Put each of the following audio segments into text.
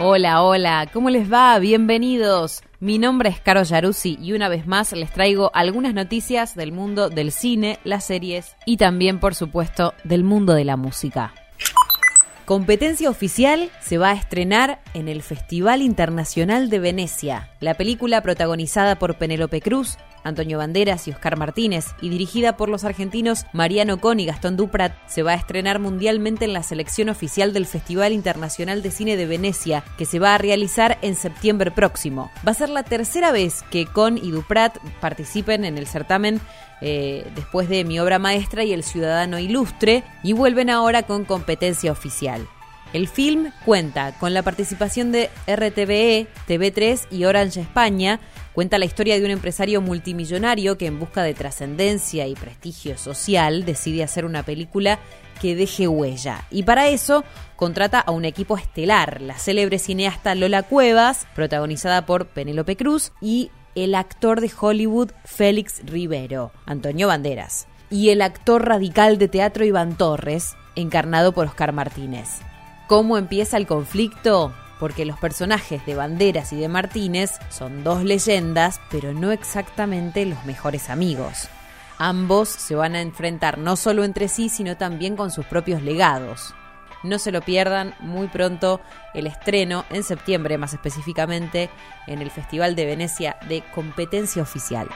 Hola, hola, ¿cómo les va? Bienvenidos. Mi nombre es Caro Yaruzzi y una vez más les traigo algunas noticias del mundo del cine, las series y también, por supuesto, del mundo de la música. Competencia oficial se va a estrenar en el Festival Internacional de Venecia. La película protagonizada por Penélope Cruz, Antonio Banderas y Oscar Martínez y dirigida por los argentinos Mariano Con y Gastón Duprat se va a estrenar mundialmente en la selección oficial del Festival Internacional de Cine de Venecia que se va a realizar en septiembre próximo. Va a ser la tercera vez que Con y Duprat participen en el certamen eh, después de Mi obra maestra y El Ciudadano Ilustre, y vuelven ahora con competencia oficial. El film cuenta con la participación de RTVE, TV3 y Orange España. Cuenta la historia de un empresario multimillonario que en busca de trascendencia y prestigio social decide hacer una película que deje huella. Y para eso contrata a un equipo estelar, la célebre cineasta Lola Cuevas, protagonizada por Penélope Cruz, y el actor de Hollywood Félix Rivero, Antonio Banderas, y el actor radical de teatro Iván Torres, encarnado por Oscar Martínez. ¿Cómo empieza el conflicto? Porque los personajes de Banderas y de Martínez son dos leyendas, pero no exactamente los mejores amigos. Ambos se van a enfrentar no solo entre sí, sino también con sus propios legados. No se lo pierdan muy pronto el estreno, en septiembre más específicamente, en el Festival de Venecia de Competencia Oficial.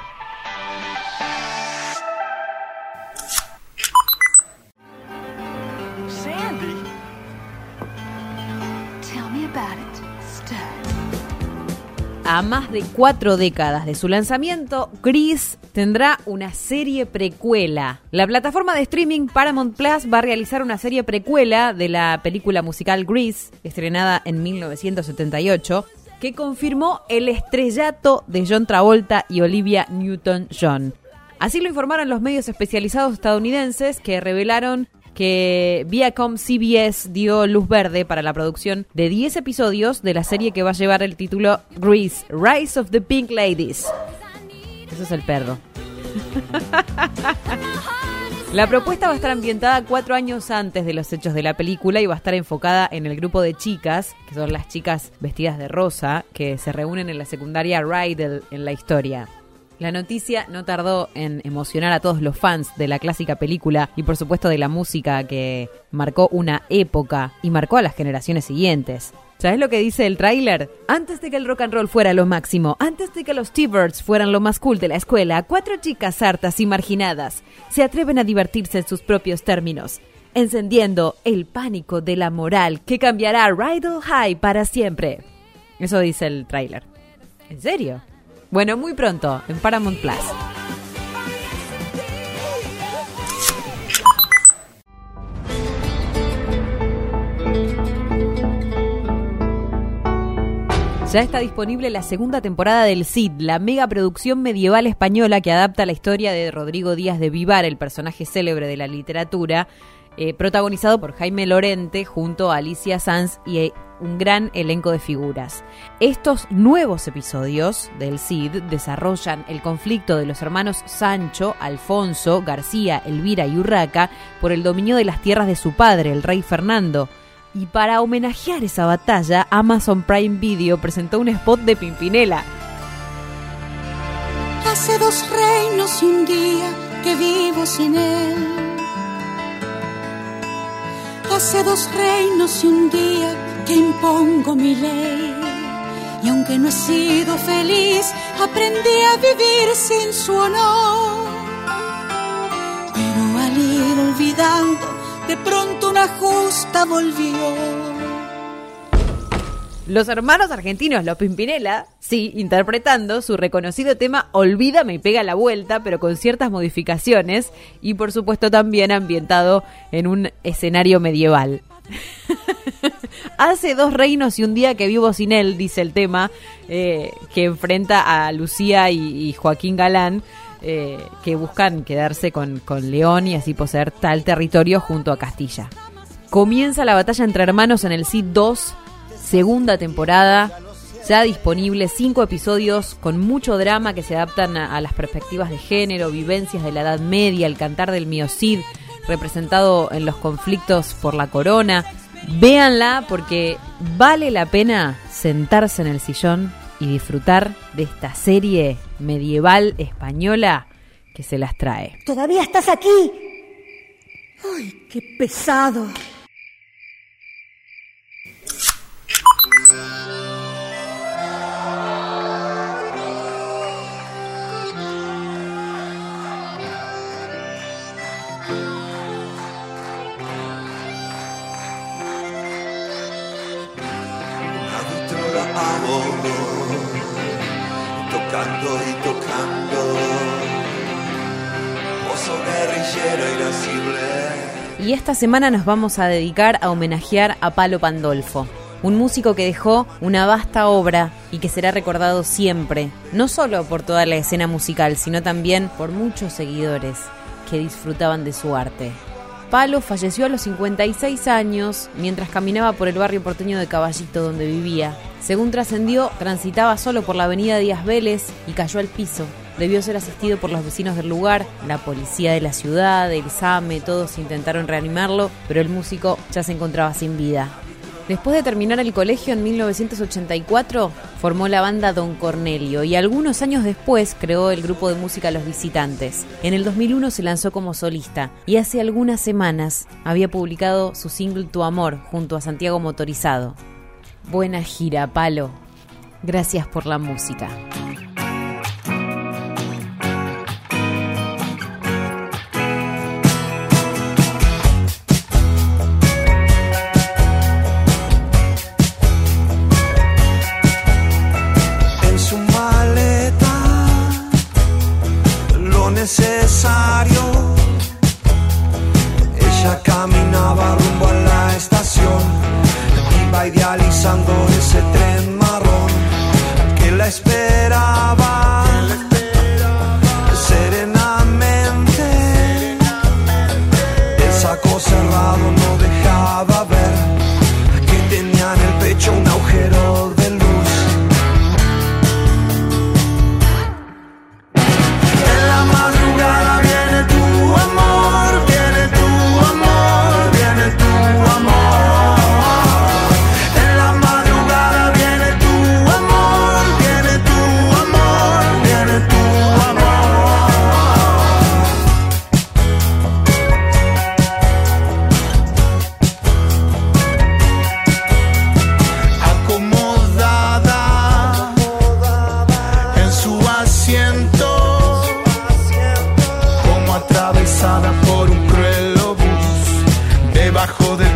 Más de cuatro décadas de su lanzamiento, Chris tendrá una serie precuela. La plataforma de streaming Paramount Plus va a realizar una serie precuela de la película musical Grease, estrenada en 1978, que confirmó el estrellato de John Travolta y Olivia Newton-John. Así lo informaron los medios especializados estadounidenses que revelaron que Viacom CBS dio luz verde para la producción de 10 episodios de la serie que va a llevar el título Grease, Rise of the Pink Ladies. Eso es el perro. La propuesta va a estar ambientada cuatro años antes de los hechos de la película y va a estar enfocada en el grupo de chicas, que son las chicas vestidas de rosa, que se reúnen en la secundaria Rydell en la historia. La noticia no tardó en emocionar a todos los fans de la clásica película y por supuesto de la música que marcó una época y marcó a las generaciones siguientes. ¿Sabes lo que dice el tráiler? Antes de que el rock and roll fuera lo máximo, antes de que los T-Birds fueran lo más cool de la escuela, cuatro chicas hartas y marginadas se atreven a divertirse en sus propios términos, encendiendo el pánico de la moral que cambiará Rydell High para siempre. Eso dice el tráiler. ¿En serio? Bueno, muy pronto, en Paramount Plus. Ya está disponible la segunda temporada del Cid, la mega producción medieval española que adapta la historia de Rodrigo Díaz de Vivar, el personaje célebre de la literatura, eh, protagonizado por Jaime Lorente junto a Alicia Sanz y un gran elenco de figuras. Estos nuevos episodios del Cid desarrollan el conflicto de los hermanos Sancho, Alfonso, García, Elvira y Urraca por el dominio de las tierras de su padre, el rey Fernando. Y para homenajear esa batalla, Amazon Prime Video presentó un spot de Pimpinela. Hace dos reinos y un día que vivo sin él. Hace dos reinos y un día que impongo mi ley. Y aunque no he sido feliz, aprendí a vivir sin su honor. Pero al ir olvidando, de pronto una justa volvió. Los hermanos argentinos, los Pimpinela, sí, interpretando su reconocido tema Olvídame y pega la vuelta, pero con ciertas modificaciones y por supuesto también ambientado en un escenario medieval. Hace dos reinos y un día que vivo sin él, dice el tema, eh, que enfrenta a Lucía y, Joaquín Galán, eh, que buscan quedarse con, con León y así poseer tal territorio junto a Castilla. Comienza la batalla entre hermanos en el Cid 2, segunda temporada, ya disponible, cinco episodios con mucho drama que se adaptan a, a las perspectivas de género, vivencias de la Edad Media, el cantar del Miocid, representado en los conflictos por la corona, Véanla porque vale la pena sentarse en el sillón y disfrutar de esta serie medieval española que se las trae. ¿Todavía estás aquí? ¡Ay, qué pesado! Y. Y esta semana nos vamos a dedicar a homenajear a Palo Pandolfo, un músico que dejó una vasta obra y que será recordado siempre, no solo por toda la escena musical, sino también por muchos seguidores que disfrutaban de su arte. Palo falleció a los 56 años mientras caminaba por el barrio porteño de Caballito donde vivía. Según trascendió, transitaba solo por la avenida Díaz Vélez y cayó al piso. Debió ser asistido por los vecinos del lugar, la policía de la ciudad, el SAME, todos intentaron reanimarlo, pero el músico ya se encontraba sin vida. Después de terminar el colegio en 1984, formó la banda Don Cornelio y algunos años después creó el grupo de música Los Visitantes. En el 2001 se lanzó como solista y hace algunas semanas había publicado su single Tu Amor junto a Santiago Motorizado. Buena gira, Palo. Gracias por la música. idealizando debajo de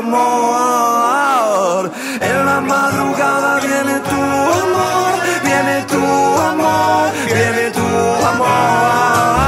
amor. En la madrugada viene tu amor, viene tu amor, viene tu amor.